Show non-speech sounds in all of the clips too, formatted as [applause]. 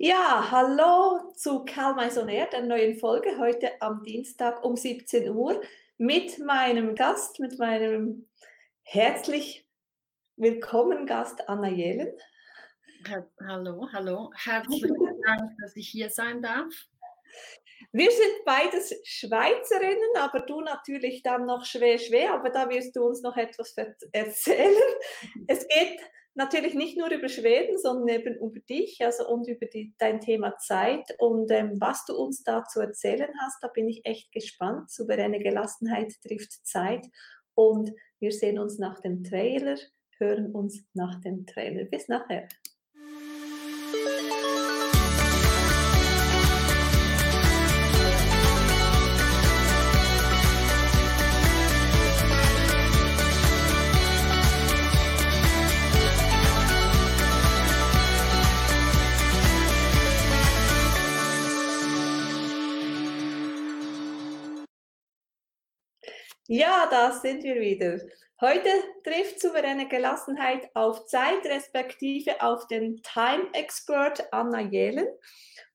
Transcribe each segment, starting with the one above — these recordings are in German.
Ja, hallo zu Karl Maison Air, der neuen Folge heute am Dienstag um 17 Uhr mit meinem Gast, mit meinem herzlich willkommen Gast Anna Jelen. Hallo, hallo. Herzlichen [laughs] Dank, dass ich hier sein darf. Wir sind beides Schweizerinnen, aber du natürlich dann noch schwer, schwer, aber da wirst du uns noch etwas erzählen. [laughs] Es geht natürlich nicht nur über Schweden, sondern eben über dich also und über die, dein Thema Zeit und ähm, was du uns da zu erzählen hast. Da bin ich echt gespannt. Souveräne Gelassenheit trifft Zeit und wir sehen uns nach dem Trailer, hören uns nach dem Trailer. Bis nachher. Ja, da sind wir wieder. Heute trifft souveräne Gelassenheit auf Zeit, respektive auf den Time-Expert Anna Jelen.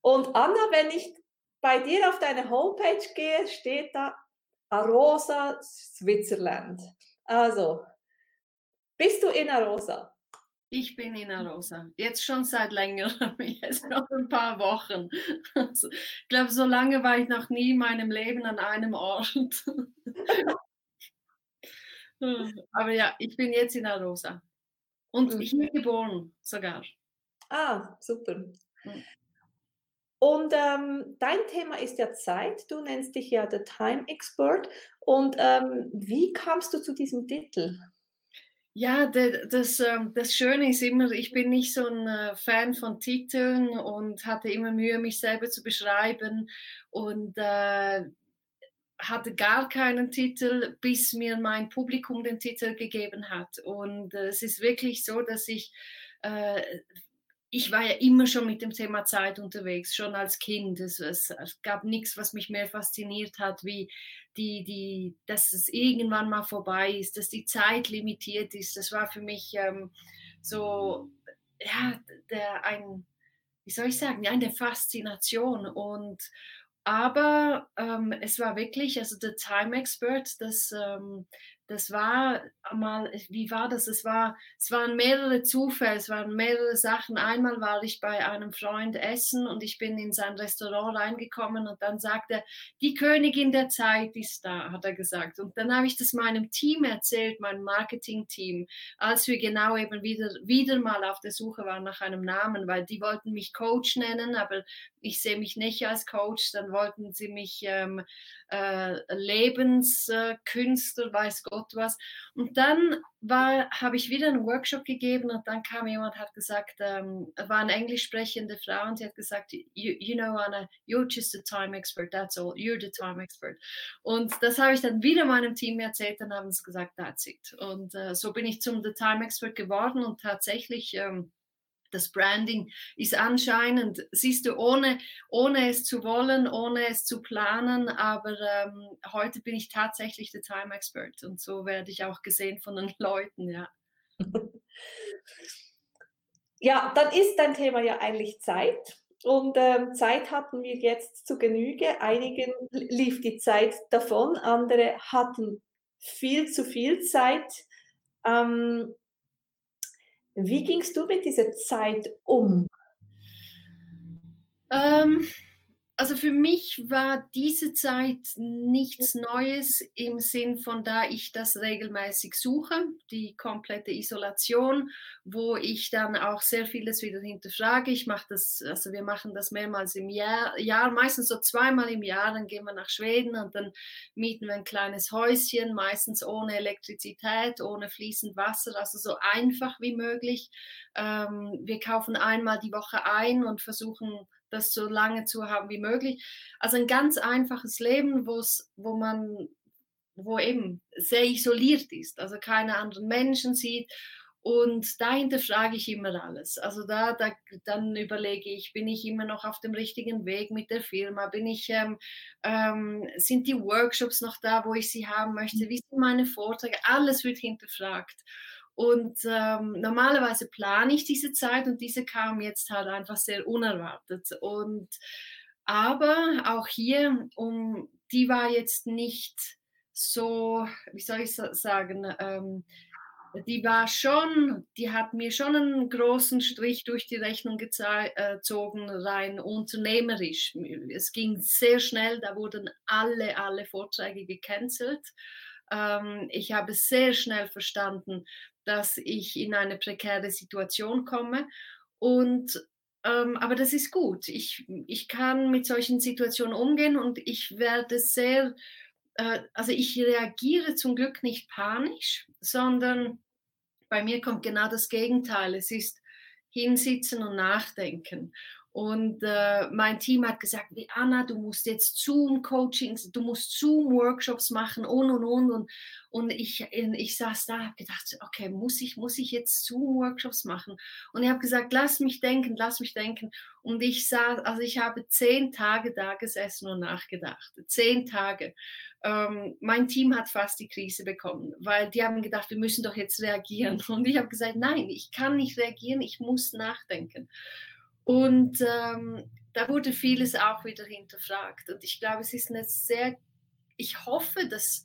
Und Anna, wenn ich bei dir auf deine Homepage gehe, steht da Arosa Switzerland. Also, bist du in Arosa? Ich bin in Arosa. Jetzt schon seit längerem, [laughs] jetzt noch ein paar Wochen. Also, ich glaube, so lange war ich noch nie in meinem Leben an einem Ort. [laughs] Aber ja, ich bin jetzt in Arosa. Und mhm. ich bin geboren sogar. Ah, super. Mhm. Und ähm, dein Thema ist ja Zeit. Du nennst dich ja The Time Expert. Und ähm, wie kamst du zu diesem Titel? Ja, das, ähm, das Schöne ist immer, ich bin nicht so ein äh, Fan von Titeln und hatte immer Mühe, mich selber zu beschreiben. Und äh, hatte gar keinen Titel, bis mir mein Publikum den Titel gegeben hat. Und äh, es ist wirklich so, dass ich, äh, ich war ja immer schon mit dem Thema Zeit unterwegs, schon als Kind. Es, es, es, gab nichts, was mich mehr fasziniert hat, wie die, die, dass es irgendwann mal vorbei ist, dass die Zeit limitiert ist. Das war für mich ähm, so, ja, der, ein, wie soll ich sagen, eine Faszination und, aber ähm, es war wirklich, also der Time Expert, das, ähm, das war mal, wie war das? Es, war, es waren mehrere Zufälle, es waren mehrere Sachen. Einmal war ich bei einem Freund essen und ich bin in sein Restaurant reingekommen und dann sagte er, die Königin der Zeit ist da, hat er gesagt. Und dann habe ich das meinem Team erzählt, meinem Marketing-Team, als wir genau eben wieder, wieder mal auf der Suche waren nach einem Namen, weil die wollten mich Coach nennen, aber ich sehe mich nicht als Coach, dann wollten sie mich ähm, äh, Lebenskünstler, weiß Gott was. Und dann habe ich wieder einen Workshop gegeben und dann kam jemand, hat gesagt, ähm, war eine englisch sprechende Frau und sie hat gesagt, you, you know Anna, you're just a time expert, that's all, you're the time expert. Und das habe ich dann wieder meinem Team erzählt und haben sie gesagt, that's it. Und äh, so bin ich zum The Time Expert geworden und tatsächlich ähm, das Branding ist anscheinend, siehst du, ohne, ohne es zu wollen, ohne es zu planen, aber ähm, heute bin ich tatsächlich der Time Expert und so werde ich auch gesehen von den Leuten, ja. [laughs] Ja, dann ist dein Thema ja eigentlich Zeit. Und ähm, Zeit hatten wir jetzt zu Genüge. Einigen lief die Zeit davon, andere hatten viel zu viel Zeit. Ähm, wie gingst du mit dieser Zeit um? Ähm, also für mich war diese Zeit nichts Neues im Sinn von da ich das regelmäßig suche, die komplette Isolation, wo ich dann auch sehr vieles wieder hinterfrage. Ich mache das, also wir machen das mehrmals im Jahr, Jahr, meistens so zweimal im Jahr, dann gehen wir nach Schweden und dann mieten wir ein kleines Häuschen, meistens ohne Elektrizität, ohne fließend Wasser, also so einfach wie möglich. Ähm, wir kaufen einmal die Woche ein und versuchen das so lange zu haben wie möglich. Also ein ganz einfaches Leben, wo man, wo eben sehr isoliert ist, also keine anderen Menschen sieht. Und dahinter frage ich immer alles. Also da, da, dann überlege ich, bin ich immer noch auf dem richtigen Weg mit der Firma? Bin ich, ähm, ähm, sind die Workshops noch da, wo ich sie haben möchte? Wie sind meine Vorträge? Alles wird hinterfragt. Und ähm, normalerweise plane ich diese Zeit und diese kam jetzt halt einfach sehr unerwartet. Und aber auch hier, um, die war jetzt nicht so, wie soll ich sagen, ähm, die war schon, die hat mir schon einen großen Strich durch die Rechnung äh, gezogen, rein unternehmerisch. Es ging sehr schnell, da wurden alle, alle Vorträge gecancelt. Ähm, ich habe sehr schnell verstanden, dass ich in eine prekäre Situation komme. Und ähm, aber das ist gut. Ich, ich kann mit solchen Situationen umgehen und ich werde sehr, äh, also ich reagiere zum Glück nicht panisch, sondern bei mir kommt genau das Gegenteil. Es ist hinsitzen und nachdenken. Und äh, mein Team hat gesagt, wie Anna, du musst jetzt Zoom-Coachings, du musst Zoom-Workshops machen und und und. Und, und ich, ich saß da, habe gedacht, okay, muss ich, muss ich jetzt Zoom-Workshops machen? Und ich habe gesagt, lass mich denken, lass mich denken. Und ich saß, also ich habe zehn Tage da gesessen und nachgedacht. Zehn Tage. Ähm, mein Team hat fast die Krise bekommen, weil die haben gedacht, wir müssen doch jetzt reagieren. Und ich habe gesagt, nein, ich kann nicht reagieren, ich muss nachdenken. Und ähm, da wurde vieles auch wieder hinterfragt. Und ich glaube, es ist eine sehr, ich hoffe, dass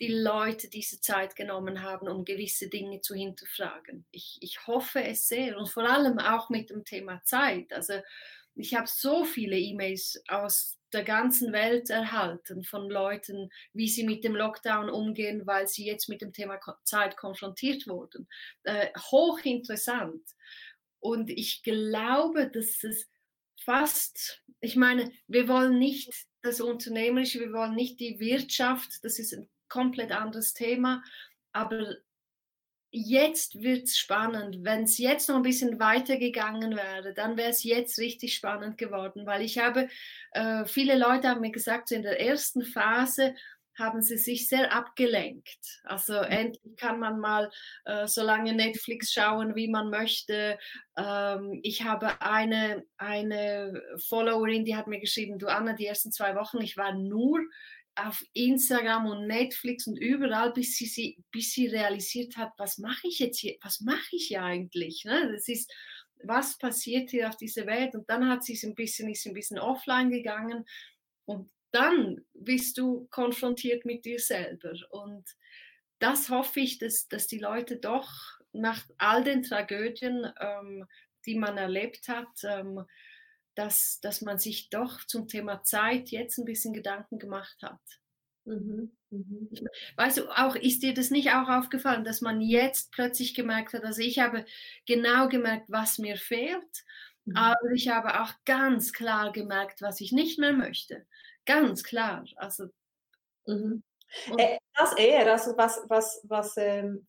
die Leute diese Zeit genommen haben, um gewisse Dinge zu hinterfragen. Ich, ich hoffe es sehr und vor allem auch mit dem Thema Zeit. Also ich habe so viele E-Mails aus der ganzen Welt erhalten von Leuten, wie sie mit dem Lockdown umgehen, weil sie jetzt mit dem Thema Zeit konfrontiert wurden. Äh, hochinteressant. Und ich glaube, dass es fast, ich meine, wir wollen nicht das Unternehmerische, wir wollen nicht die Wirtschaft, das ist ein komplett anderes Thema, aber jetzt wird es spannend. Wenn es jetzt noch ein bisschen weitergegangen wäre, dann wäre es jetzt richtig spannend geworden, weil ich habe, äh, viele Leute haben mir gesagt, so in der ersten Phase, haben sie sich sehr abgelenkt. Also mhm. endlich kann man mal äh, so lange Netflix schauen, wie man möchte. Ähm, ich habe eine, eine Followerin, die hat mir geschrieben, du Anna, die ersten zwei Wochen, ich war nur auf Instagram und Netflix und überall, bis sie, sie, bis sie realisiert hat, was mache ich jetzt hier, was mache ich hier eigentlich? Ne? Das ist, was passiert hier auf dieser Welt? Und dann hat sie ein bisschen, ist ein bisschen offline gegangen und dann bist du konfrontiert mit dir selber. Und das hoffe ich, dass, dass die Leute doch nach all den Tragödien, ähm, die man erlebt hat, ähm, dass, dass man sich doch zum Thema Zeit jetzt ein bisschen Gedanken gemacht hat. Mhm, mhm. Weißt du, auch ist dir das nicht auch aufgefallen, dass man jetzt plötzlich gemerkt hat, also ich habe genau gemerkt, was mir fehlt, mhm. aber ich habe auch ganz klar gemerkt, was ich nicht mehr möchte. Ganz klar. Also, mhm. äh, das eher, also was, was, was, ähm,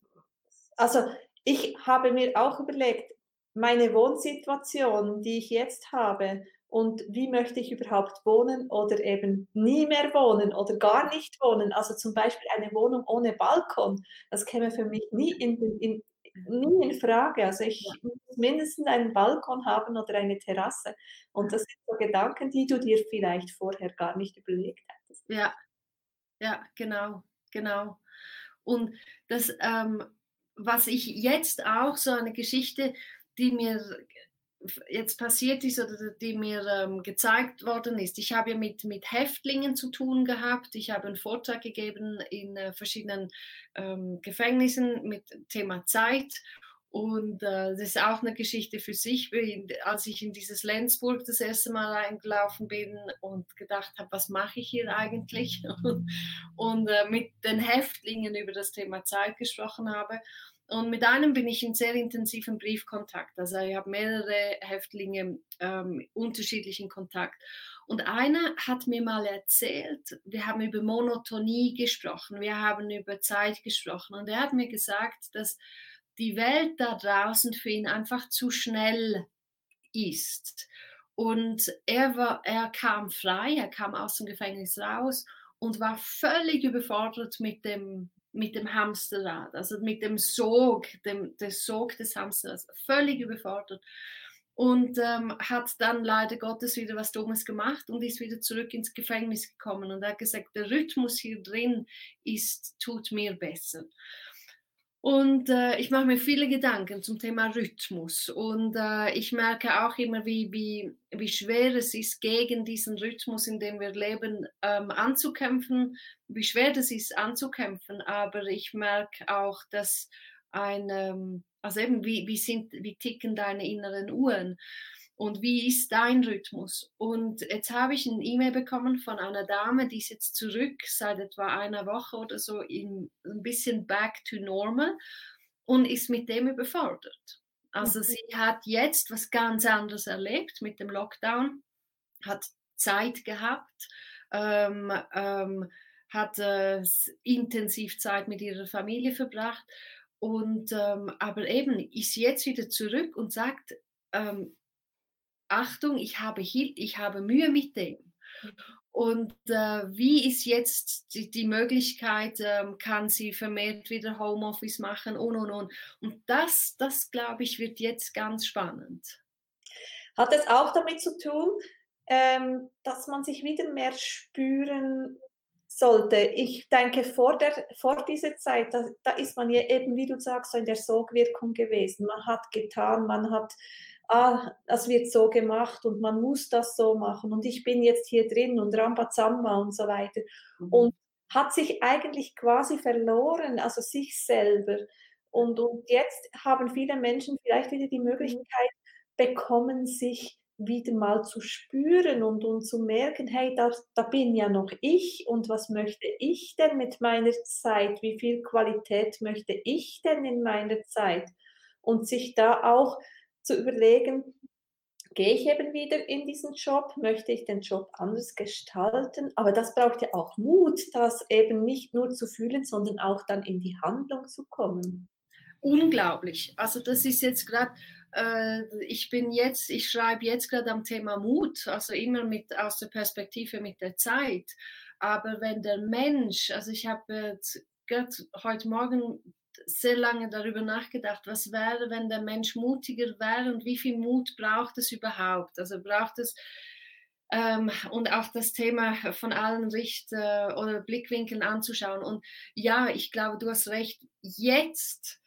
also ich habe mir auch überlegt, meine Wohnsituation, die ich jetzt habe, und wie möchte ich überhaupt wohnen oder eben nie mehr wohnen oder gar nicht wohnen. Also zum Beispiel eine Wohnung ohne Balkon, das käme für mich nie in, in, nie in Frage. Also ich muss mindestens einen Balkon haben oder eine Terrasse. Und das sind so Gedanken, die du dir vielleicht vorher gar nicht überlegt hättest. Ja, ja, genau, genau. Und das, ähm, was ich jetzt auch so eine Geschichte, die mir jetzt passiert ist oder die mir ähm, gezeigt worden ist. Ich habe ja mit, mit Häftlingen zu tun gehabt. Ich habe einen Vortrag gegeben in äh, verschiedenen ähm, Gefängnissen mit Thema Zeit. Und äh, das ist auch eine Geschichte für sich, als ich in dieses Lenzburg das erste Mal eingelaufen bin und gedacht habe, was mache ich hier eigentlich? [laughs] und, äh, mit den Häftlingen über das Thema Zeit gesprochen habe. Und mit einem bin ich in sehr intensiven Briefkontakt. Also ich habe mehrere Häftlinge ähm, unterschiedlichen Kontakt. Und einer hat mir mal erzählt, wir haben über Monotonie gesprochen, wir haben über Zeit gesprochen. Und er hat mir gesagt, dass die Welt da draußen für ihn einfach zu schnell ist. Und er, war, er kam frei, er kam aus dem Gefängnis raus und war völlig überfordert mit dem mit dem Hamsterrad, also mit dem Sog, dem, der Sog des Hamsterrads, völlig überfordert. Und ähm, hat dann leider Gottes wieder was Dummes gemacht und ist wieder zurück ins Gefängnis gekommen und hat gesagt, der Rhythmus hier drin ist, tut mir besser. Und äh, ich mache mir viele Gedanken zum Thema Rhythmus. Und äh, ich merke auch immer, wie, wie, wie schwer es ist, gegen diesen Rhythmus, in dem wir leben, ähm, anzukämpfen. Wie schwer es ist, anzukämpfen. Aber ich merke auch, dass ein, ähm, also eben, wie, wie, sind, wie ticken deine inneren Uhren? Und wie ist dein Rhythmus? Und jetzt habe ich ein E-Mail bekommen von einer Dame, die ist jetzt zurück seit etwa einer Woche oder so in, ein bisschen back to normal und ist mit dem überfordert. Also mhm. sie hat jetzt was ganz anderes erlebt mit dem Lockdown, hat Zeit gehabt, ähm, ähm, hat äh, intensiv Zeit mit ihrer Familie verbracht und ähm, aber eben ist jetzt wieder zurück und sagt, ähm, Achtung, ich habe, ich habe Mühe mit dem. Und äh, wie ist jetzt die, die Möglichkeit, ähm, kann sie vermehrt wieder Homeoffice machen und und und. Und das, das glaube ich, wird jetzt ganz spannend. Hat es auch damit zu tun, ähm, dass man sich wieder mehr spüren sollte? Ich denke, vor, der, vor dieser Zeit, da, da ist man ja eben, wie du sagst, so in der Sogwirkung gewesen. Man hat getan, man hat ah, das wird so gemacht und man muss das so machen und ich bin jetzt hier drin und Rambazamba und so weiter. Mhm. Und hat sich eigentlich quasi verloren, also sich selber. Und, und jetzt haben viele Menschen vielleicht wieder die Möglichkeit bekommen, sich wieder mal zu spüren und, und zu merken, hey, da, da bin ja noch ich und was möchte ich denn mit meiner Zeit? Wie viel Qualität möchte ich denn in meiner Zeit? Und sich da auch zu überlegen, gehe ich eben wieder in diesen Job, möchte ich den Job anders gestalten, aber das braucht ja auch Mut, das eben nicht nur zu fühlen, sondern auch dann in die Handlung zu kommen. Unglaublich. Also das ist jetzt gerade, äh, ich bin jetzt, ich schreibe jetzt gerade am Thema Mut, also immer mit aus der Perspektive mit der Zeit. Aber wenn der Mensch, also ich habe äh, heute Morgen sehr lange darüber nachgedacht, was wäre, wenn der Mensch mutiger wäre und wie viel Mut braucht es überhaupt? Also braucht es ähm, und auch das Thema von allen Richt- äh, oder Blickwinkeln anzuschauen. Und ja, ich glaube, du hast recht, jetzt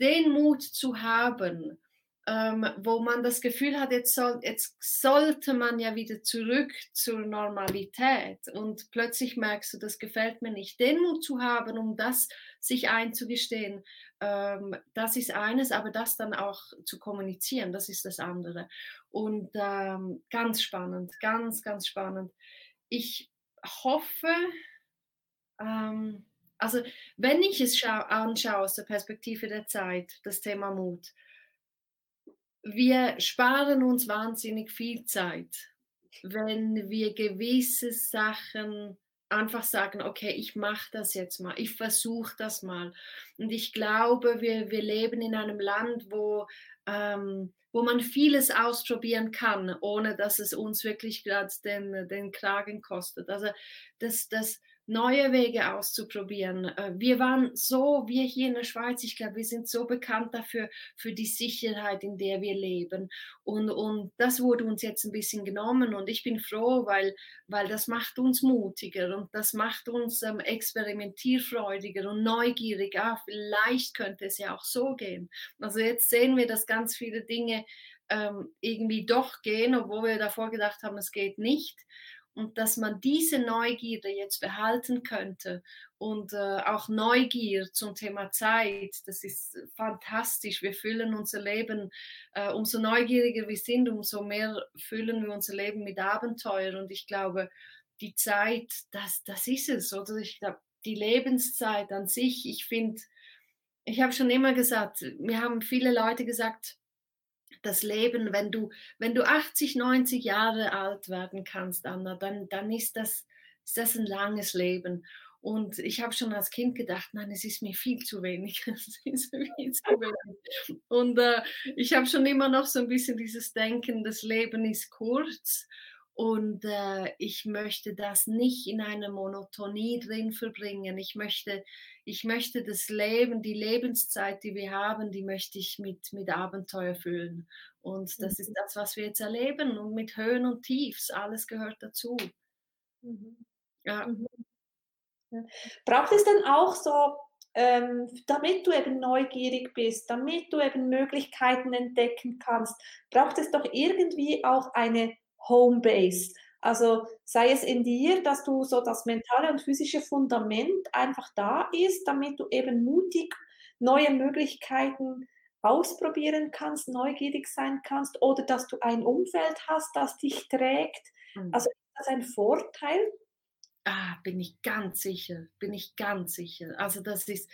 den Mut zu haben, ähm, wo man das Gefühl hat, jetzt, soll, jetzt sollte man ja wieder zurück zur Normalität und plötzlich merkst du, das gefällt mir nicht. Den Mut zu haben, um das sich einzugestehen, ähm, das ist eines, aber das dann auch zu kommunizieren, das ist das andere. Und ähm, ganz spannend, ganz, ganz spannend. Ich hoffe, ähm, also wenn ich es anschaue aus der Perspektive der Zeit, das Thema Mut, wir sparen uns wahnsinnig viel Zeit, wenn wir gewisse Sachen einfach sagen, okay, ich mache das jetzt mal, ich versuche das mal. Und ich glaube, wir, wir leben in einem Land, wo, ähm, wo man vieles ausprobieren kann, ohne dass es uns wirklich gerade den, den Kragen kostet. Also das, das, neue Wege auszuprobieren. Äh, wir waren so, wir hier in der Schweiz, ich glaube, wir sind so bekannt dafür, für die Sicherheit, in der wir leben. Und, und das wurde uns jetzt ein bisschen genommen und ich bin froh, weil, weil das macht uns mutiger und das macht uns ähm, experimentierfreudiger und neugierig. Ah, vielleicht könnte es ja auch so gehen. Also jetzt sehen wir, dass ganz viele Dinge ähm, irgendwie doch gehen, obwohl wir davor gedacht haben, es geht nicht und dass man diese Neugierde jetzt behalten könnte und äh, auch Neugier zum Thema Zeit, das ist fantastisch. Wir füllen unser Leben, äh, umso neugieriger wir sind, umso mehr füllen wir unser Leben mit Abenteuer und ich glaube, die Zeit, das, das ist es, oder? Ich glaube, die Lebenszeit an sich, ich finde, ich habe schon immer gesagt, mir haben viele Leute gesagt, das Leben, wenn du, wenn du 80, 90 Jahre alt werden kannst, Anna, dann, dann ist, das, ist das ein langes Leben. Und ich habe schon als Kind gedacht, nein, es ist mir viel zu wenig. [laughs] Viel zu wenig. Und äh, ich habe schon immer noch so ein bisschen dieses Denken, das Leben ist kurz und äh, ich möchte das nicht in einer Monotonie drin verbringen. Ich möchte, ich möchte das Leben, die Lebenszeit, die wir haben, die möchte ich mit, mit Abenteuer füllen. Und das mhm. ist das, was wir jetzt erleben. Und mit Höhen und Tiefs, alles gehört dazu. Mhm. Ja. Mhm. Braucht es denn auch so ähm, damit du eben neugierig bist, damit du eben Möglichkeiten entdecken kannst, braucht es doch irgendwie auch eine Homebase. Also sei es in dir, dass du so das mentale und physische Fundament einfach da ist, damit du eben mutig neue Möglichkeiten ausprobieren kannst, neugierig sein kannst oder dass du ein Umfeld hast, das dich trägt. Mhm. Also ist das ein Vorteil? Ah, bin ich ganz sicher, bin ich ganz sicher. Also das ist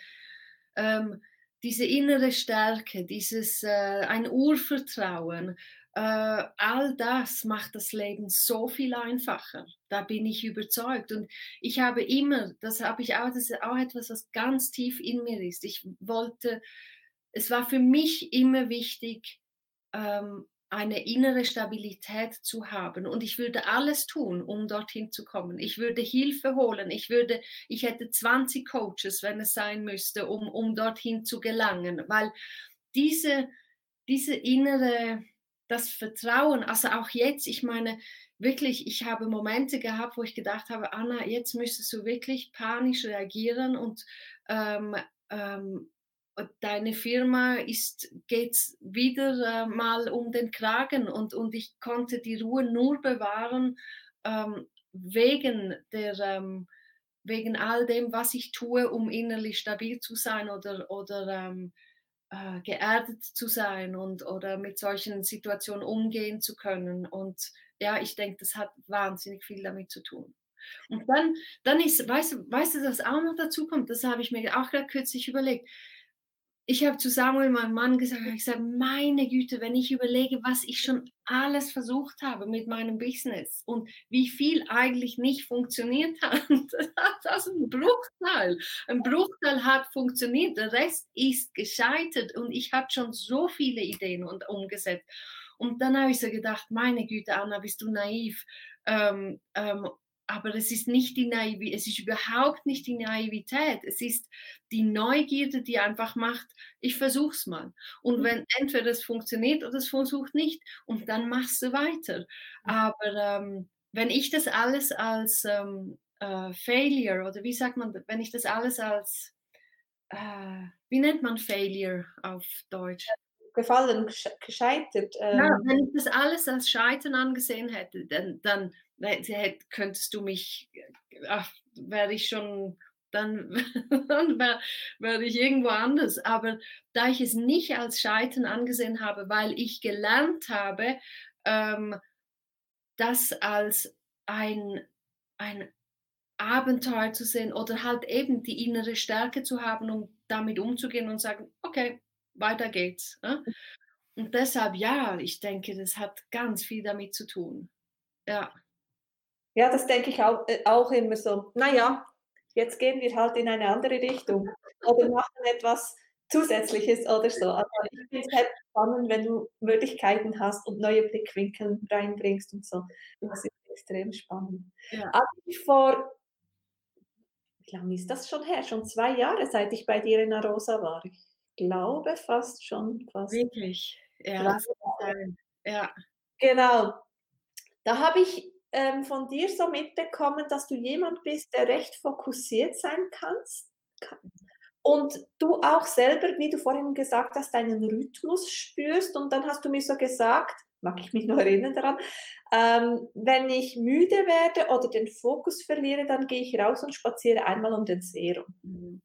ähm, diese innere Stärke, dieses äh, ein Urvertrauen, äh, all das macht das Leben so viel einfacher. Da bin ich überzeugt. Und ich habe immer, das habe ich auch, das ist auch etwas, was ganz tief in mir ist. Ich wollte, es war für mich immer wichtig, ähm, eine innere Stabilität zu haben. Und ich würde alles tun, um dorthin zu kommen. Ich würde Hilfe holen. Ich würde, ich hätte 20 Coaches, wenn es sein müsste, um, um dorthin zu gelangen. Weil diese, diese innere, das Vertrauen, also auch jetzt, ich meine, wirklich, ich habe Momente gehabt, wo ich gedacht habe, Anna, jetzt müsstest du wirklich panisch reagieren und ähm, ähm, deine Firma ist, geht's wieder äh, mal um den Kragen und, und ich konnte die Ruhe nur bewahren ähm, wegen der, ähm, wegen all dem, was ich tue, um innerlich stabil zu sein oder, oder ähm, äh, geerdet zu sein und oder mit solchen Situationen umgehen zu können. Und ja, ich denke, das hat wahnsinnig viel damit zu tun. Und dann, dann ist, weißt, weißt du, was auch noch dazu kommt, das habe ich mir auch gerade kürzlich überlegt ich habe zu Samuel, meinem Mann, gesagt, ich sage, meine Güte, wenn ich überlege, was ich schon alles versucht habe mit meinem Business und wie viel eigentlich nicht funktioniert [laughs] hat, das ist ein Bruchteil. Ein Bruchteil hat funktioniert, der Rest ist gescheitert und ich habe schon so viele Ideen und umgesetzt. Und dann habe ich so gedacht, meine Güte, Anna, bist du naiv. Ähm, ähm, aber es ist nicht die Naivität, es ist überhaupt nicht die Naivität, es ist die Neugierde, die einfach macht, ich versuch's mal. Und mhm. wenn entweder es funktioniert oder es versucht nicht, und dann machst du weiter. Aber ähm, wenn ich das alles als ähm, äh, Failure oder wie sagt man, wenn ich das alles als, äh, wie nennt man Failure auf Deutsch? Gefallen, gescheitert. Ähm. Ja, wenn ich das alles als Scheitern angesehen hätte, dann, dann könntest du mich, ach, wäre ich schon, dann, [laughs] dann wäre wär ich irgendwo anders. Aber da ich es nicht als Scheitern angesehen habe, weil ich gelernt habe, ähm, das als ein, ein Abenteuer zu sehen oder halt eben die innere Stärke zu haben, um damit umzugehen und sagen, okay, weiter geht's. Ne? Und deshalb, ja, ich denke, das hat ganz viel damit zu tun. Ja. Ja, das denke ich auch, äh, auch immer so. Naja, jetzt gehen wir halt in eine andere Richtung oder machen etwas Zusätzliches oder so. Also ich finde es halt spannend, wenn du Möglichkeiten hast und neue Blickwinkel reinbringst und so. Das ist extrem spannend. Ja. Als ich vor, wie lange ist das schon her? Schon zwei Jahre, seit ich bei dir in Arosa war. Ich glaube fast schon. Fast. Wirklich? Ja, ja. Genau. Da habe ich ähm, von dir so mitbekommen, dass du jemand bist, der recht fokussiert sein kannst und du auch selber, wie du vorhin gesagt hast, deinen Rhythmus spürst und dann hast du mir so gesagt, mag ich mich noch erinnern daran, ähm, wenn ich müde werde oder den Fokus verliere, dann gehe ich raus und spaziere einmal um den See rum.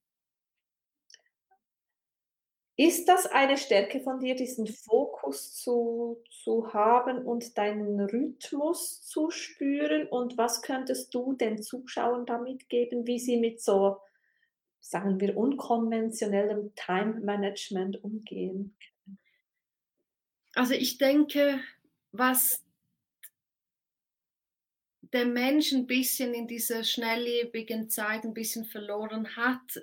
Ist das eine Stärke von dir, diesen Fokus zu, zu haben und deinen Rhythmus zu spüren? Und was könntest du den Zuschauern damit geben, wie sie mit so, sagen wir, unkonventionellem Time-Management umgehen? Also ich denke, was der Mensch ein bisschen in dieser schnelllebigen Zeit ein bisschen verloren hat,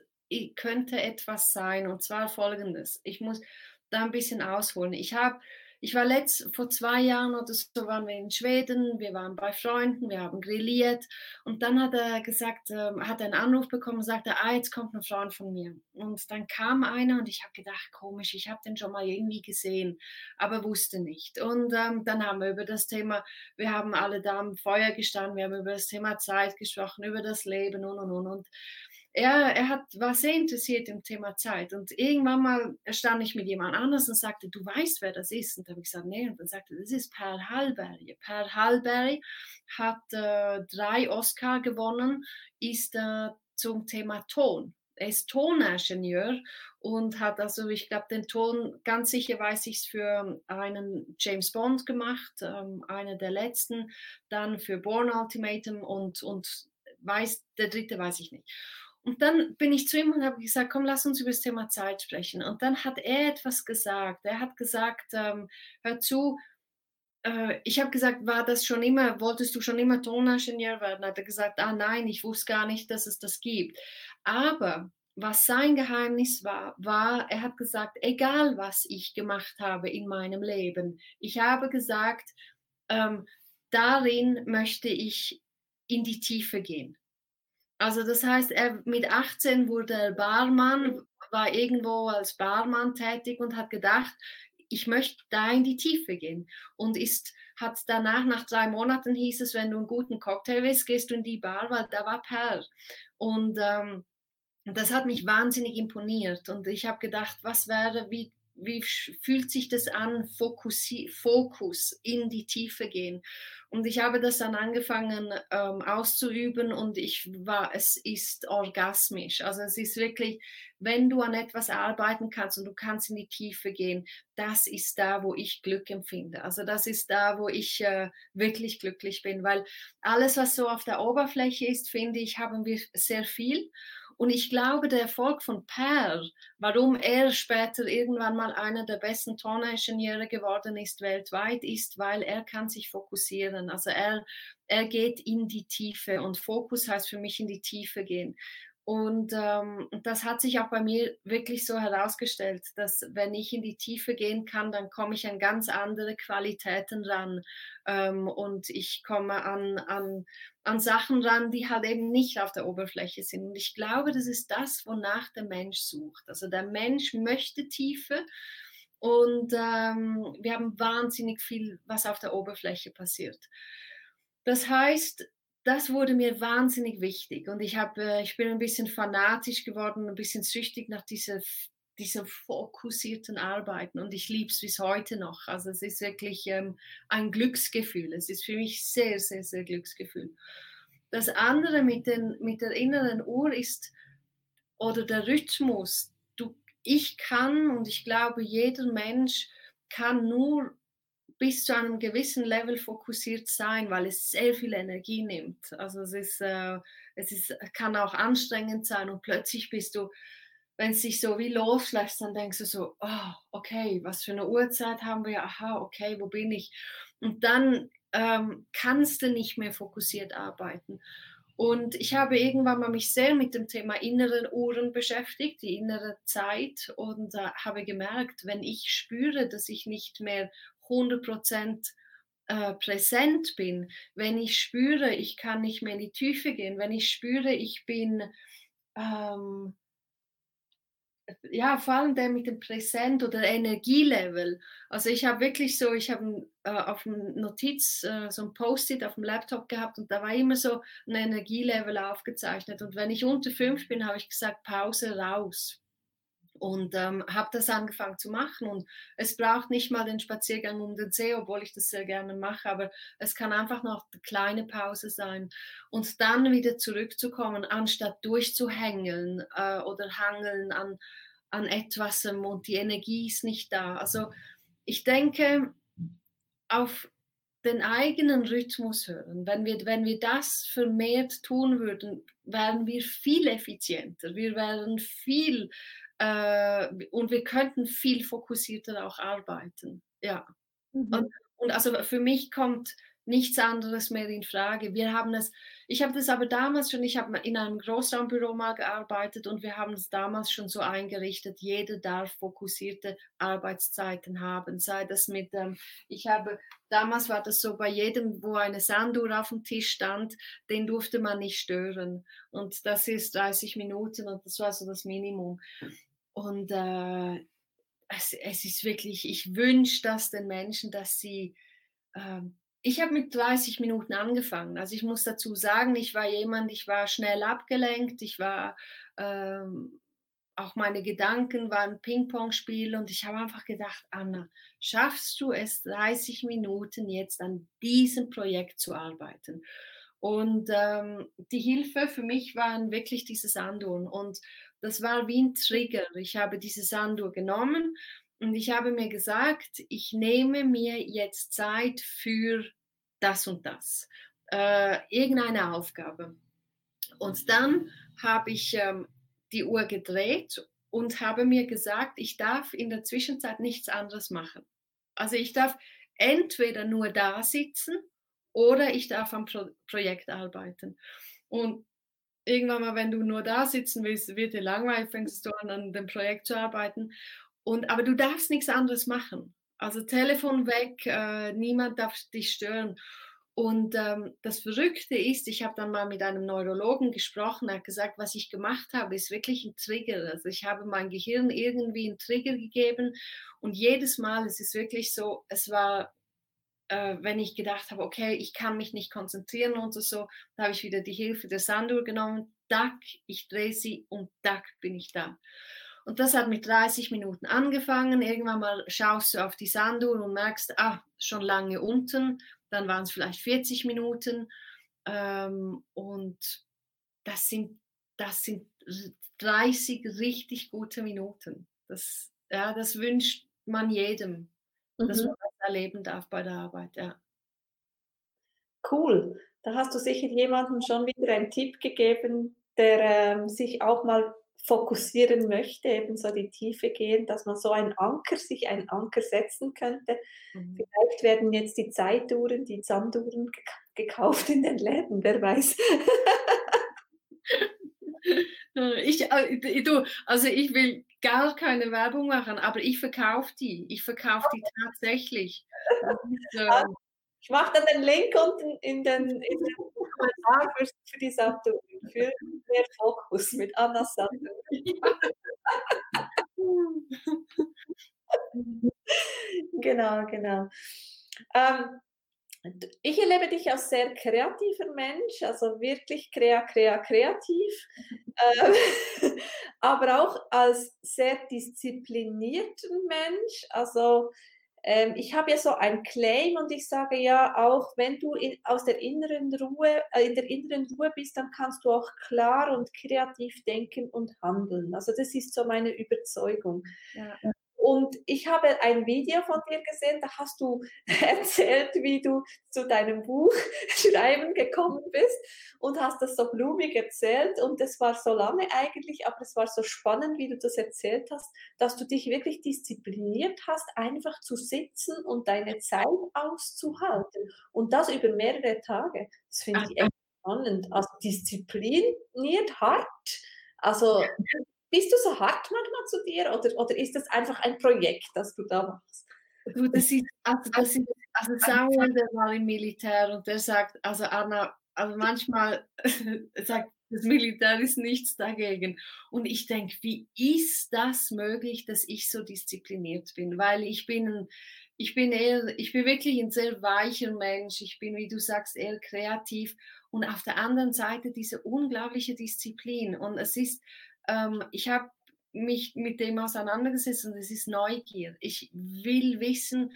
könnte etwas sein. Und zwar folgendes. Ich muss da ein bisschen ausholen. Ich habe ich war letzt, vor zwei Jahren oder so waren wir in Schweden, wir waren bei Freunden, wir haben grilliert und dann hat er gesagt, äh, hat einen Anruf bekommen und sagte, ah, jetzt kommt ein Freund von mir. Und dann kam einer und ich habe gedacht, komisch, ich habe den schon mal irgendwie gesehen, aber wusste nicht. Und ähm, dann haben wir über das Thema, wir haben alle da am Feuer gestanden, wir haben über das Thema Zeit gesprochen, über das Leben und und und. und er, er hat, war sehr interessiert im Thema Zeit. Und irgendwann mal stand ich mit jemand anders und sagte, du weißt, wer das ist. Und da habe ich gesagt, nee. Und dann sagte das ist Per Hallberg. Per Hallberg hat äh, drei Oscar gewonnen, ist äh, zum Thema Ton. Er ist Toningenieur und hat also, ich glaube, den Ton, ganz sicher weiß ich es, für einen James Bond gemacht, ähm, einer der letzten, dann für Born Ultimatum und, und weiß, der dritte weiß ich nicht. Und dann bin ich zu ihm und habe gesagt, komm, lass uns über das Thema Zeit sprechen. Und dann hat er etwas gesagt. Er hat gesagt, ähm, hör zu, äh, ich habe gesagt, war das schon immer, wolltest du schon immer Toningenieur werden? Hat er gesagt, ah nein, ich wusste gar nicht, dass es das gibt. Aber was sein Geheimnis war, war, er hat gesagt, egal was ich gemacht habe in meinem Leben, ich habe gesagt, ähm, darin möchte ich in die Tiefe gehen. Also das heißt, er mit 18 wurde er Barmann, war irgendwo als Barmann tätig und hat gedacht, ich möchte da in die Tiefe gehen. Und ist, hat danach, nach drei Monaten hieß es, wenn du einen guten Cocktail willst, gehst du in die Bar, weil da war Per. Und ähm, das hat mich wahnsinnig imponiert. Und ich habe gedacht, was wäre, wie, wie fühlt sich das an, Fokus, Fokus in die Tiefe gehen. Und ich habe das dann angefangen ähm, auszuüben und ich war, es ist orgasmisch. Also es ist wirklich, wenn du an etwas arbeiten kannst und du kannst in die Tiefe gehen, das ist da, wo ich Glück empfinde. Also das ist da, wo ich äh, wirklich glücklich bin, weil alles, was so auf der Oberfläche ist, finde ich, haben wir sehr viel. Und ich glaube, der Erfolg von Per, warum er später irgendwann mal einer der besten Toningenieure geworden ist weltweit, ist, weil er kann sich fokussieren. Also er, er geht in die Tiefe und Fokus heißt für mich in die Tiefe gehen. Und ähm, das hat sich auch bei mir wirklich so herausgestellt, dass wenn ich in die Tiefe gehen kann, dann komme ich an ganz andere Qualitäten ran. Ähm, und ich komme an, an, an Sachen ran, die halt eben nicht auf der Oberfläche sind. Und ich glaube, das ist das, wonach der Mensch sucht. Also der Mensch möchte Tiefe. Und ähm, wir haben wahnsinnig viel, was auf der Oberfläche passiert. Das heißt, das wurde mir wahnsinnig wichtig und ich, hab, äh, ich bin ein bisschen fanatisch geworden, ein bisschen süchtig nach dieser, dieser fokussierten Arbeiten und ich liebe es bis heute noch. Also es ist wirklich ähm, ein Glücksgefühl. Es ist für mich sehr, sehr, sehr Glücksgefühl. Das andere mit, den, mit der inneren Uhr ist, oder der Rhythmus. Du, ich kann und ich glaube, jeder Mensch kann nur bis zu einem gewissen Level fokussiert sein, weil es sehr viel Energie nimmt. Also es ist, äh, es ist, kann auch anstrengend sein und plötzlich bist du, wenn es sich so wie loslässt, dann denkst du so, oh, okay, was für eine Uhrzeit haben wir? Aha, okay, wo bin ich? Und dann ähm, kannst du nicht mehr fokussiert arbeiten. Und ich habe irgendwann mal mich sehr mit dem Thema inneren Uhren beschäftigt, die innere Zeit, und äh, habe gemerkt, wenn ich spüre, dass ich nicht mehr 100% äh, präsent bin, wenn ich spüre, ich kann nicht mehr in die Tiefe gehen, wenn ich spüre, ich bin, ähm, ja, vor allem der mit dem Präsent oder Energielevel. Also ich habe wirklich so, ich habe äh, auf dem Notiz äh, so ein Post-it auf dem Laptop gehabt und da war immer so ein Energielevel aufgezeichnet. Und wenn ich unter fünf bin, habe ich gesagt, Pause raus und ähm, habe das angefangen zu machen. Und es braucht nicht mal den Spaziergang um den See, obwohl ich das sehr gerne mache, aber es kann einfach noch eine kleine Pause sein. Und dann wieder zurückzukommen, anstatt durchzuhängeln äh, oder hangeln an, an etwas und die Energie ist nicht da. Also ich denke, auf den eigenen Rhythmus hören. Wenn wir, wenn wir das vermehrt tun würden, wären wir viel effizienter. Wir wären viel und wir könnten viel fokussierter auch arbeiten. Ja. Mhm. Und, und also für mich kommt nichts anderes mehr in Frage. Wir haben es, ich habe das aber damals schon, ich habe in einem Großraumbüro mal gearbeitet und wir haben es damals schon so eingerichtet, jeder darf fokussierte Arbeitszeiten haben. Sei das mit, ähm, ich habe, damals war das so, bei jedem, wo eine Sanduhr auf dem Tisch stand, den durfte man nicht stören. Und das ist 30 Minuten und das war so das Minimum. Und äh, es, es, ist wirklich, ich wünsche das den Menschen, dass sie äh, ich habe mit 30 Minuten angefangen. Also ich muss dazu sagen, ich war jemand, ich war schnell abgelenkt, ich war ähm, auch meine Gedanken waren Ping-Pong-Spiel und ich habe einfach gedacht, Anna, schaffst du es 30 Minuten jetzt an diesem Projekt zu arbeiten? Und ähm, die Hilfe für mich waren wirklich diese Sanduhren und das war wie ein Trigger. Ich habe diese Sanduhr genommen und ich habe mir gesagt, ich nehme mir jetzt Zeit für das und das, äh, irgendeine Aufgabe. Und dann habe ich ähm, die Uhr gedreht und habe mir gesagt, ich darf in der Zwischenzeit nichts anderes machen. Also ich darf entweder nur da sitzen oder ich darf am Pro Projekt arbeiten. Und irgendwann mal, wenn du nur da sitzen willst, wird dir langweilig, fängst du an, an dem Projekt zu arbeiten. Und, aber du darfst nichts anderes machen. Also Telefon weg, äh, niemand darf dich stören. Und ähm, das Verrückte ist, ich habe dann mal mit einem Neurologen gesprochen, er hat gesagt, was ich gemacht habe, ist wirklich ein Trigger. Also ich habe mein Gehirn irgendwie einen Trigger gegeben und jedes Mal, es ist wirklich so, es war, äh, wenn ich gedacht habe, okay, ich kann mich nicht konzentrieren und so, da habe ich wieder die Hilfe der Sanduhr genommen, dack, ich drehe sie und dack bin ich da. Und das hat mit 30 Minuten angefangen. Irgendwann mal schaust du auf die Sanduhr und merkst, ah, schon lange unten dann waren es vielleicht 40 Minuten ähm, und das sind, das sind 30 richtig gute Minuten. Das, ja, das wünscht man jedem, mhm. dass man das erleben darf bei der Arbeit. Ja. Cool. Da hast du sicher jemandem schon wieder einen Tipp gegeben, der ähm, sich auch mal fokussieren möchte, eben so die Tiefe gehen, dass man so einen Anker, sich einen Anker setzen könnte. Mhm. Vielleicht werden jetzt die Zeituhren, die Zanduhren gekauft in den Läden, wer weiß. [laughs] ich, äh, du, also ich will gar keine Werbung machen, aber ich verkaufe die. Ich verkaufe die tatsächlich. Ist, äh, ich mache dann den Link unten in den, in den Kommentar für, für die Sanduhren, für mehr Fokus mit Anna Sanduhren. [laughs] [laughs] genau, genau. Ähm, ich erlebe dich als sehr kreativer Mensch, also wirklich krea, krea, kreativ, äh, [laughs] aber auch als sehr disziplinierten Mensch. Also ähm, ich habe ja so ein Claim und ich sage ja auch, wenn du in, aus der inneren Ruhe, äh, in der inneren Ruhe bist, dann kannst du auch klar und kreativ denken und handeln. Also das ist so meine Überzeugung. Ja. Und ich habe ein Video von dir gesehen, da hast du [laughs] erzählt, wie du zu deinem Buch [laughs] schreiben gekommen bist und hast das so blumig erzählt und es war so lange eigentlich, aber es war so spannend, wie du das erzählt hast, dass du dich wirklich diszipliniert hast, einfach zu sitzen und deine Zeit auszuhalten und das über mehrere Tage. Das finde ich echt spannend. Also diszipliniert, hart. Also bist du so hart manchmal zu dir oder, oder ist das einfach ein Projekt, das du da machst? Du, das ist, also, das ist, also Samuel, der war im Militär und der sagt, also Anna, also manchmal [laughs] sagt, das Militär ist nichts dagegen. Und ich denke, wie ist das möglich, dass ich so diszipliniert bin? Weil ich bin, ich bin eher, ich bin wirklich ein sehr weicher Mensch. Ich bin, wie du sagst, eher kreativ. Und auf der anderen Seite diese unglaubliche Disziplin. Und es ist, ähm, ich habe mich mit dem auseinandergesetzt und es ist Neugier. Ich will wissen,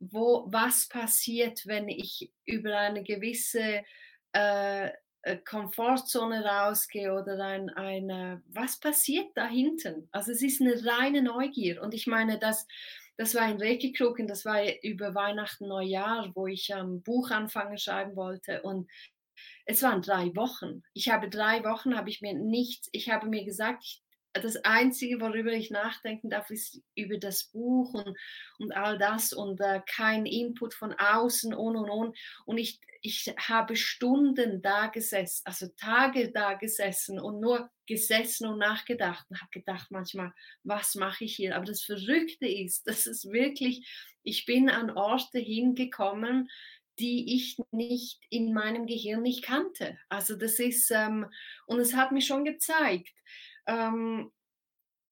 wo, was passiert, wenn ich über eine gewisse äh, äh Komfortzone rausgehe oder ein, eine, was passiert da hinten? Also es ist eine reine Neugier. Und ich meine, das, das war ein Reiki-Krucken, das war über Weihnachten, Neujahr, wo ich ein Buch anfangen schreiben wollte. Und es waren drei Wochen. Ich habe drei Wochen, habe ich mir nichts, ich habe mir gesagt, das Einzige, worüber ich nachdenken darf, ist über das Buch und, und all das und äh, kein Input von außen und und und. Und ich, ich habe Stunden da gesessen, also Tage da gesessen und nur gesessen und nachgedacht und habe gedacht manchmal, was mache ich hier? Aber das Verrückte ist, [laughs] dass es wirklich, ich bin an Orte hingekommen, die ich nicht in meinem Gehirn nicht kannte. Also das ist, ähm, und es hat mir schon gezeigt, ähm,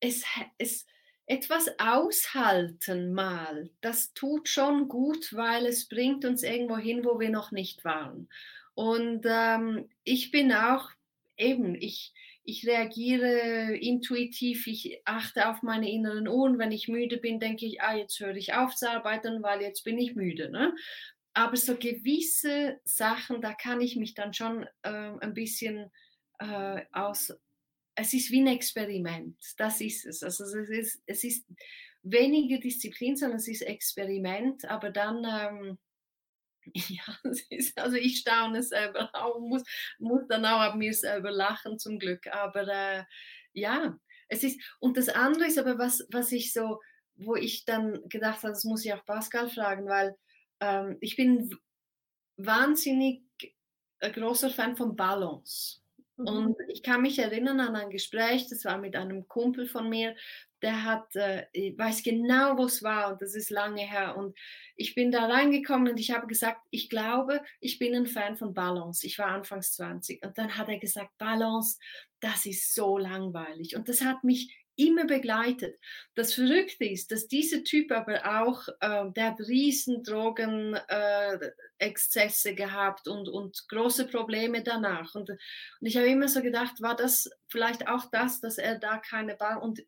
es, es, etwas aushalten mal, das tut schon gut, weil es bringt uns irgendwo hin, wo wir noch nicht waren. Und ähm, ich bin auch eben, ich, ich reagiere intuitiv, ich achte auf meine inneren Ohren. Wenn ich müde bin, denke ich, ah, jetzt höre ich auf zu arbeiten, weil jetzt bin ich müde. Ne? Aber so gewisse Sachen, da kann ich mich dann schon äh, ein bisschen äh, aus. Es ist wie ein Experiment, das ist es. Also es ist, es ist weniger Disziplin, sondern es ist Experiment, aber dann. Ähm, [laughs] ja, ist, also ich staune selber auch, muss, muss dann auch ab mir selber lachen zum Glück. Aber äh, ja, es ist, und das andere ist aber, was, was ich so, wo ich dann gedacht habe, das muss ich auch Pascal fragen, weil ähm, ich bin wahnsinnig großer Fan von Balance. Mhm. Und ich kann mich erinnern an ein Gespräch, das war mit einem Kumpel von mir, der hat, äh, ich weiß genau, wo es war und das ist lange her. Und ich bin da reingekommen und ich habe gesagt, ich glaube, ich bin ein Fan von Balance. Ich war anfangs 20 und dann hat er gesagt, Balance, das ist so langweilig. Und das hat mich immer begleitet. Das Verrückte ist, dass dieser Typ aber auch, äh, der hat riesen Drogenexzesse äh, gehabt und, und große Probleme danach. Und, und ich habe immer so gedacht, war das vielleicht auch das, dass er da keine Ball und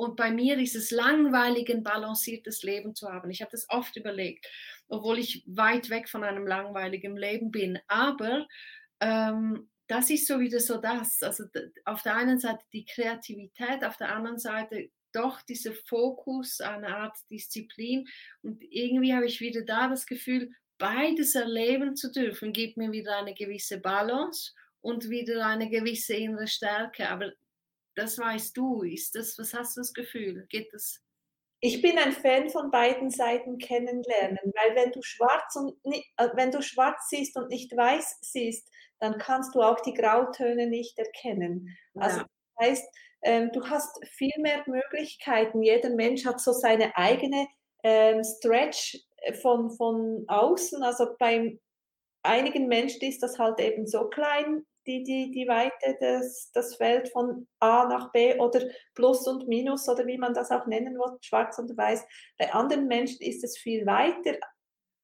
und bei mir ist es langweilig, ein balanciertes Leben zu haben. Ich habe das oft überlegt, obwohl ich weit weg von einem langweiligen Leben bin. Aber ähm, das ist so wieder so das. Also auf der einen Seite die Kreativität, auf der anderen Seite doch dieser Fokus, eine Art Disziplin. Und irgendwie habe ich wieder da das Gefühl, beides erleben zu dürfen, gibt mir wieder eine gewisse Balance und wieder eine gewisse innere Stärke. Aber das weißt du. Ist das, was hast du das Gefühl? Geht das? Ich bin ein Fan von beiden Seiten kennenlernen, weil wenn du schwarz und nicht, äh, wenn du schwarz siehst und nicht weiß siehst, dann kannst du auch die Grautöne nicht erkennen. Ja. Also das heißt, ähm, du hast viel mehr Möglichkeiten. Jeder Mensch hat so seine eigene ähm, Stretch äh, von, von außen. Also bei einigen Menschen ist das halt eben so klein, die, die, die Weite, des, das Feld von A nach B oder Plus und Minus oder wie man das auch nennen will, schwarz und weiß. Bei anderen Menschen ist es viel weiter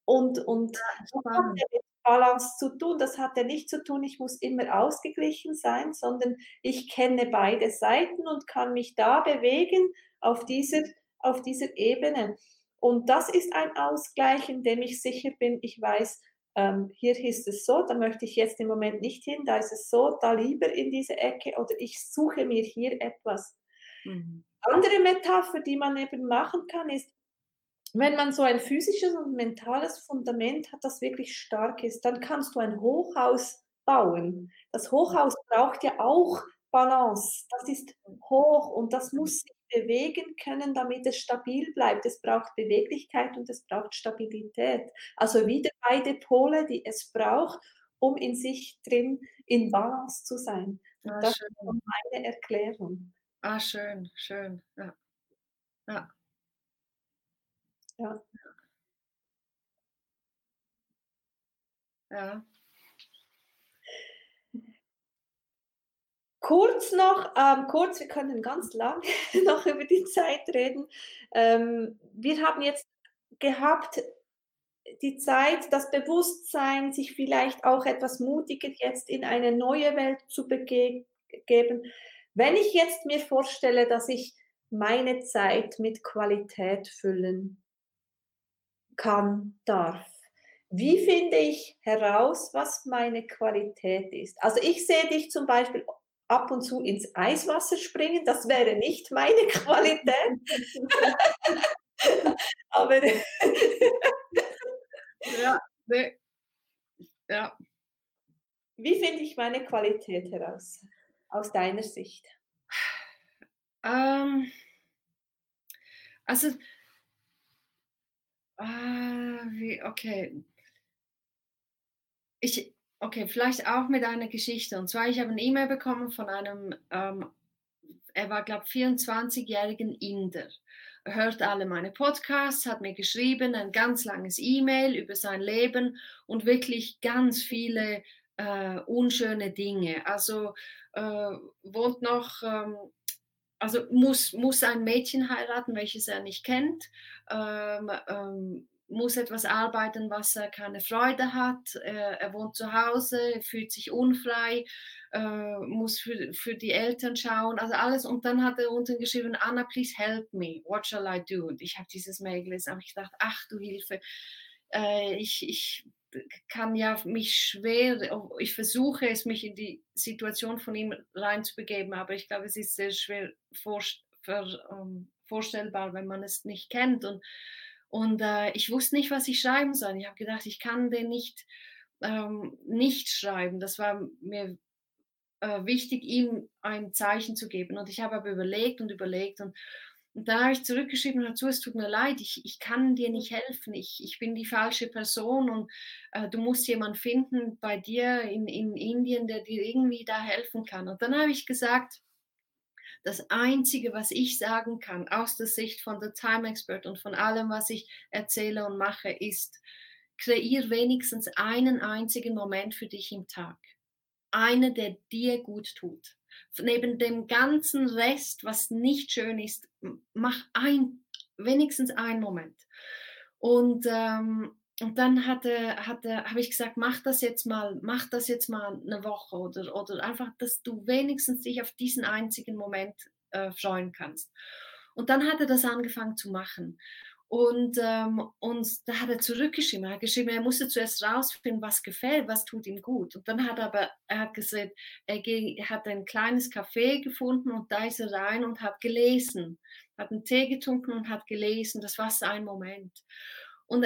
und, und ja, hat mit Balance zu tun. Das hat ja nicht zu tun, ich muss immer ausgeglichen sein, sondern ich kenne beide Seiten und kann mich da bewegen auf dieser, auf dieser Ebene. Und das ist ein Ausgleich, in dem ich sicher bin, ich weiß, ähm, hier ist es so, da möchte ich jetzt im Moment nicht hin, da ist es so, da lieber in diese Ecke oder ich suche mir hier etwas. Mhm. Andere Metapher, die man eben machen kann, ist, wenn man so ein physisches und mentales Fundament hat, das wirklich stark ist, dann kannst du ein Hochhaus bauen. Das Hochhaus braucht ja auch Balance. Das ist hoch und das muss sich bewegen können, damit es stabil bleibt. Es braucht Beweglichkeit und es braucht Stabilität. Also wieder beide Pole, die es braucht, um in sich drin in Balance zu sein. Ah, das schön. ist meine Erklärung. Ah, schön, schön. Ja. Ja. Ja. ja. Kurz noch, ähm, kurz, wir können ganz lang [laughs] noch über die Zeit reden. Ähm, wir haben jetzt gehabt die Zeit, das Bewusstsein, sich vielleicht auch etwas mutiger jetzt in eine neue Welt zu begeben. Wenn ich jetzt mir vorstelle, dass ich meine Zeit mit Qualität füllen kann, darf, wie finde ich heraus, was meine Qualität ist? Also ich sehe dich zum Beispiel ab und zu ins Eiswasser springen. Das wäre nicht meine [laughs] Qualität. Aber ja, nee. ja. Wie finde ich meine Qualität heraus, aus deiner Sicht? Ähm, also, äh, wie, okay. Ich, Okay, vielleicht auch mit einer Geschichte. Und zwar, ich habe eine E-Mail bekommen von einem, ähm, er war, glaube ich, 24-jährigen Inder. Er hört alle meine Podcasts, hat mir geschrieben, ein ganz langes E-Mail über sein Leben und wirklich ganz viele äh, unschöne Dinge. Also äh, wohnt noch ähm, also muss, muss ein Mädchen heiraten, welches er nicht kennt, ähm, ähm, muss etwas arbeiten, was er keine Freude hat, er, er wohnt zu Hause, fühlt sich unfrei, äh, muss für, für die Eltern schauen, also alles. Und dann hat er unten geschrieben, Anna, please help me, what shall I do? Und ich habe dieses Mail gelesen, habe ich gedacht, ach du Hilfe, äh, ich, ich kann ja mich schwer, ich versuche es, mich in die Situation von ihm reinzubegeben, aber ich glaube, es ist sehr schwer um, vorstellbar, wenn man es nicht kennt. Und, und äh, ich wusste nicht, was ich schreiben soll. Ich habe gedacht, ich kann den nicht, ähm, nicht schreiben. Das war mir äh, wichtig, ihm ein Zeichen zu geben. Und ich habe aber überlegt und überlegt und und da habe ich zurückgeschrieben dazu, es tut mir leid, ich, ich kann dir nicht helfen, ich, ich bin die falsche Person und äh, du musst jemanden finden bei dir in, in Indien, der dir irgendwie da helfen kann. Und dann habe ich gesagt, das Einzige, was ich sagen kann aus der Sicht von der Time Expert und von allem, was ich erzähle und mache, ist, kreier wenigstens einen einzigen Moment für dich im Tag. Einer, der dir gut tut neben dem ganzen Rest, was nicht schön ist, mach ein, wenigstens einen Moment. Und, ähm, und dann hatte, hatte, habe ich gesagt, mach das jetzt mal, mach das jetzt mal eine Woche oder, oder einfach, dass du wenigstens dich auf diesen einzigen Moment äh, freuen kannst. Und dann hat er das angefangen zu machen. Und, ähm, und da hat er zurückgeschrieben. Er hat geschrieben, er musste zuerst rausfinden, was gefällt, was tut ihm gut. Und dann hat er aber, er hat gesagt, er hat ein kleines Café gefunden und da ist er rein und hat gelesen. Hat einen Tee getrunken und hat gelesen. Das war sein Moment. Und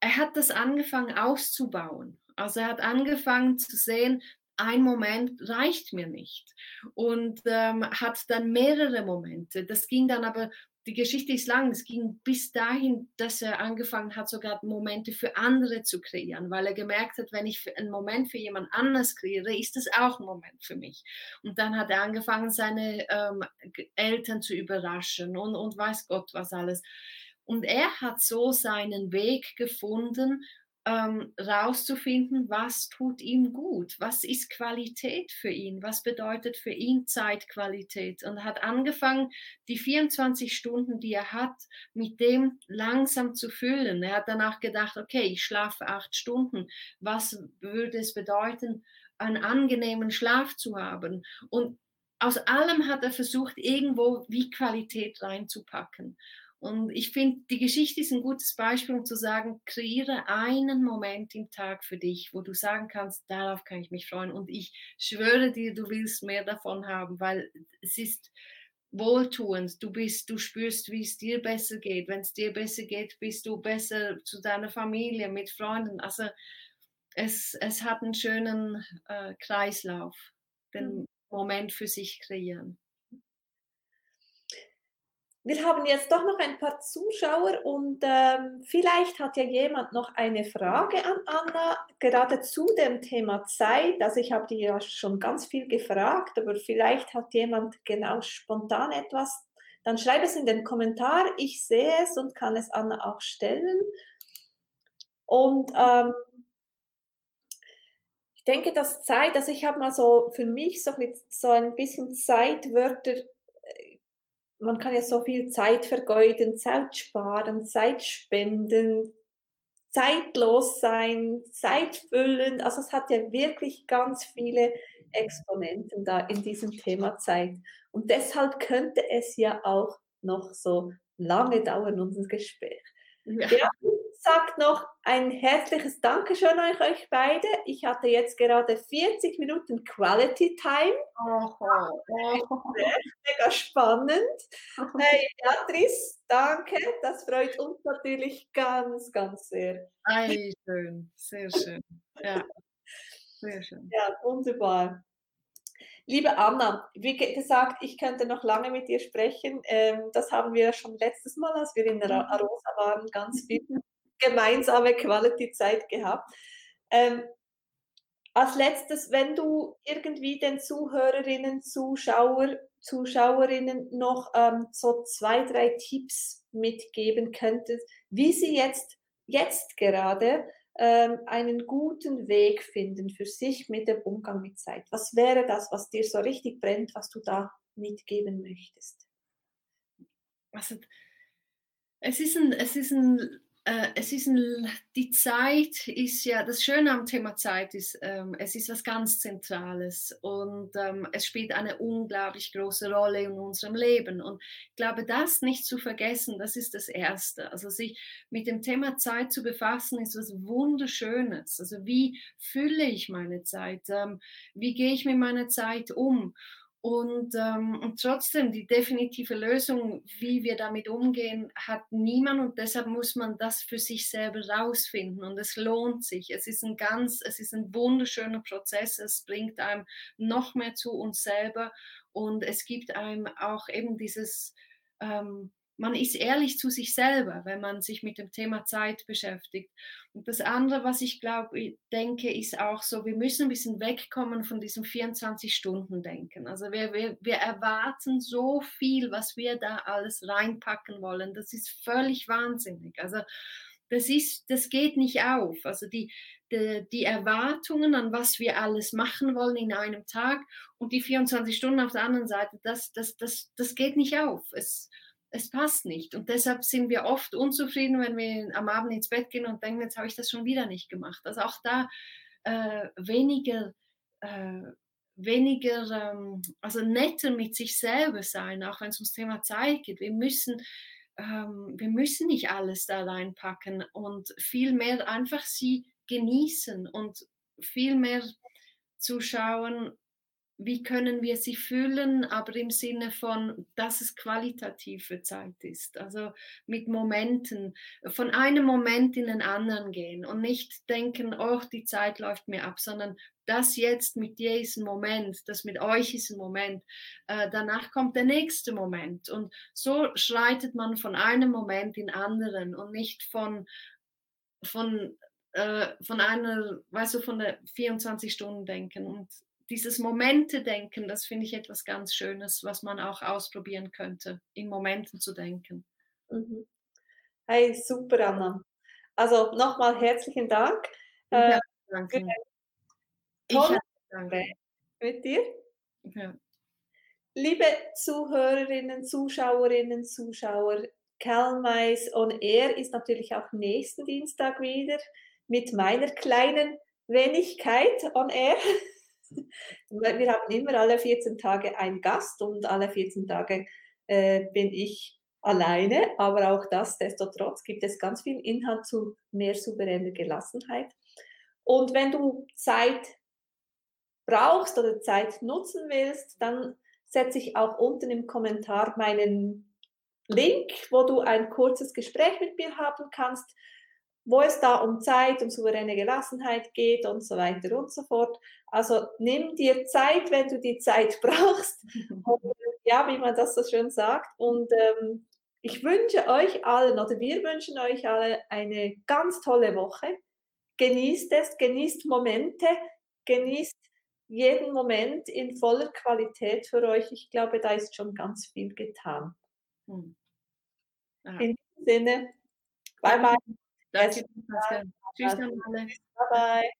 er hat das angefangen auszubauen. Also er hat angefangen zu sehen, ein Moment reicht mir nicht. Und ähm, hat dann mehrere Momente. Das ging dann aber die Geschichte ist lang. Es ging bis dahin, dass er angefangen hat, sogar Momente für andere zu kreieren, weil er gemerkt hat, wenn ich einen Moment für jemand anders kreiere, ist das auch ein Moment für mich. Und dann hat er angefangen, seine ähm, Eltern zu überraschen und, und weiß Gott was alles. Und er hat so seinen Weg gefunden, ähm, rauszufinden, was tut ihm gut, was ist Qualität für ihn, was bedeutet für ihn Zeitqualität und hat angefangen, die 24 Stunden, die er hat, mit dem langsam zu füllen. Er hat danach gedacht, okay, ich schlafe acht Stunden, was würde es bedeuten, einen angenehmen Schlaf zu haben? Und aus allem hat er versucht, irgendwo wie Qualität reinzupacken. Und ich finde, die Geschichte ist ein gutes Beispiel, um zu sagen, kreiere einen Moment im Tag für dich, wo du sagen kannst, darauf kann ich mich freuen. Und ich schwöre dir, du willst mehr davon haben, weil es ist wohltuend. Du bist, du spürst, wie es dir besser geht. Wenn es dir besser geht, bist du besser zu deiner Familie, mit Freunden. Also es, es hat einen schönen äh, Kreislauf, den mhm. Moment für sich kreieren. Wir haben jetzt doch noch ein paar Zuschauer und ähm, vielleicht hat ja jemand noch eine Frage an Anna, gerade zu dem Thema Zeit. Also ich habe die ja schon ganz viel gefragt, aber vielleicht hat jemand genau spontan etwas. Dann schreibe es in den Kommentar, ich sehe es und kann es Anna auch stellen. Und ähm, ich denke, dass Zeit, also ich habe mal so für mich so, so ein bisschen Zeitwörter man kann ja so viel Zeit vergeuden, Zeit sparen, Zeit spenden, zeitlos sein, Zeit füllen. Also es hat ja wirklich ganz viele Exponenten da in diesem Thema Zeit. Und deshalb könnte es ja auch noch so lange dauern, unser Gespräch. Ja. ja sagt noch ein herzliches Dankeschön an euch beide. Ich hatte jetzt gerade 40 Minuten Quality Time. Oh, oh, oh. Mega spannend. Hey, Beatrice, danke. Das freut uns natürlich ganz, ganz sehr. Ei, schön, sehr schön. Ja, sehr schön. Ja, wunderbar. Liebe Anna, wie gesagt, ich könnte noch lange mit dir sprechen. Ähm, das haben wir schon letztes Mal, als wir in Arosa waren, ganz viel [laughs] gemeinsame Quality-Zeit gehabt. Ähm, als letztes, wenn du irgendwie den Zuhörerinnen, Zuschauer, Zuschauerinnen noch ähm, so zwei, drei Tipps mitgeben könntest, wie sie jetzt, jetzt gerade ähm, einen guten Weg finden für sich mit dem Umgang mit Zeit. Was wäre das, was dir so richtig brennt, was du da mitgeben möchtest? also es ist ein, es ist ein es ist ein, die Zeit ist ja, das Schöne am Thema Zeit ist, ähm, es ist was ganz Zentrales und ähm, es spielt eine unglaublich große Rolle in unserem Leben. Und ich glaube, das nicht zu vergessen, das ist das Erste. Also sich mit dem Thema Zeit zu befassen, ist was Wunderschönes. Also wie fülle ich meine Zeit? Ähm, wie gehe ich mit meiner Zeit um? Und, ähm, und trotzdem, die definitive Lösung, wie wir damit umgehen, hat niemand und deshalb muss man das für sich selber rausfinden. Und es lohnt sich. Es ist ein ganz, es ist ein wunderschöner Prozess, es bringt einem noch mehr zu uns selber. Und es gibt einem auch eben dieses, ähm, man ist ehrlich zu sich selber, wenn man sich mit dem Thema Zeit beschäftigt. Und das andere, was ich glaube, denke, ist auch so, wir müssen ein bisschen wegkommen von diesem 24-Stunden-Denken. Also wir, wir, wir erwarten so viel, was wir da alles reinpacken wollen. Das ist völlig wahnsinnig. Also das ist, das geht nicht auf. Also die, die, die, Erwartungen an was wir alles machen wollen in einem Tag und die 24 Stunden auf der anderen Seite, das, das, das, das geht nicht auf. Es, es passt nicht. Und deshalb sind wir oft unzufrieden, wenn wir am Abend ins Bett gehen und denken, jetzt habe ich das schon wieder nicht gemacht. Also auch da äh, weniger, äh, weniger, ähm, also netter mit sich selber sein, auch wenn es ums Thema Zeit geht. Wir müssen, ähm, wir müssen nicht alles da reinpacken und viel mehr einfach sie genießen und viel mehr zu schauen, wie können wir sie füllen, aber im Sinne von, dass es qualitative Zeit ist. Also mit Momenten, von einem Moment in den anderen gehen und nicht denken, oh, die Zeit läuft mir ab, sondern das jetzt mit dir ist ein Moment, das mit euch ist ein Moment. Äh, danach kommt der nächste Moment. Und so schreitet man von einem Moment in anderen und nicht von, von, äh, von einer, weißt du, von der 24 Stunden denken. Und dieses Momente-Denken, das finde ich etwas ganz Schönes, was man auch ausprobieren könnte, in Momenten zu denken. Mhm. Hey, super, Anna. Also nochmal herzlichen Dank. Ja, äh, danke. Ich danke. Mit dir? Ja. Liebe Zuhörerinnen, Zuschauerinnen, Zuschauer, Calmais on Air ist natürlich auch nächsten Dienstag wieder mit meiner kleinen Wenigkeit on Air. [laughs] Wir haben immer alle 14 Tage einen Gast und alle 14 Tage äh, bin ich alleine, aber auch das, desto trotz gibt es ganz viel Inhalt zu mehr souveräner Gelassenheit. Und wenn du Zeit brauchst oder Zeit nutzen willst, dann setze ich auch unten im Kommentar meinen Link, wo du ein kurzes Gespräch mit mir haben kannst wo es da um Zeit, um souveräne Gelassenheit geht und so weiter und so fort. Also nimm dir Zeit, wenn du die Zeit [laughs] brauchst. Und, ja, wie man das so schön sagt. Und ähm, ich wünsche euch allen oder wir wünschen euch alle eine ganz tolle Woche. Genießt es, genießt Momente, genießt jeden Moment in voller Qualität für euch. Ich glaube, da ist schon ganz viel getan. Hm. In diesem Sinne, bye bye. Danke, Pascal. Tschüss. Bye bye.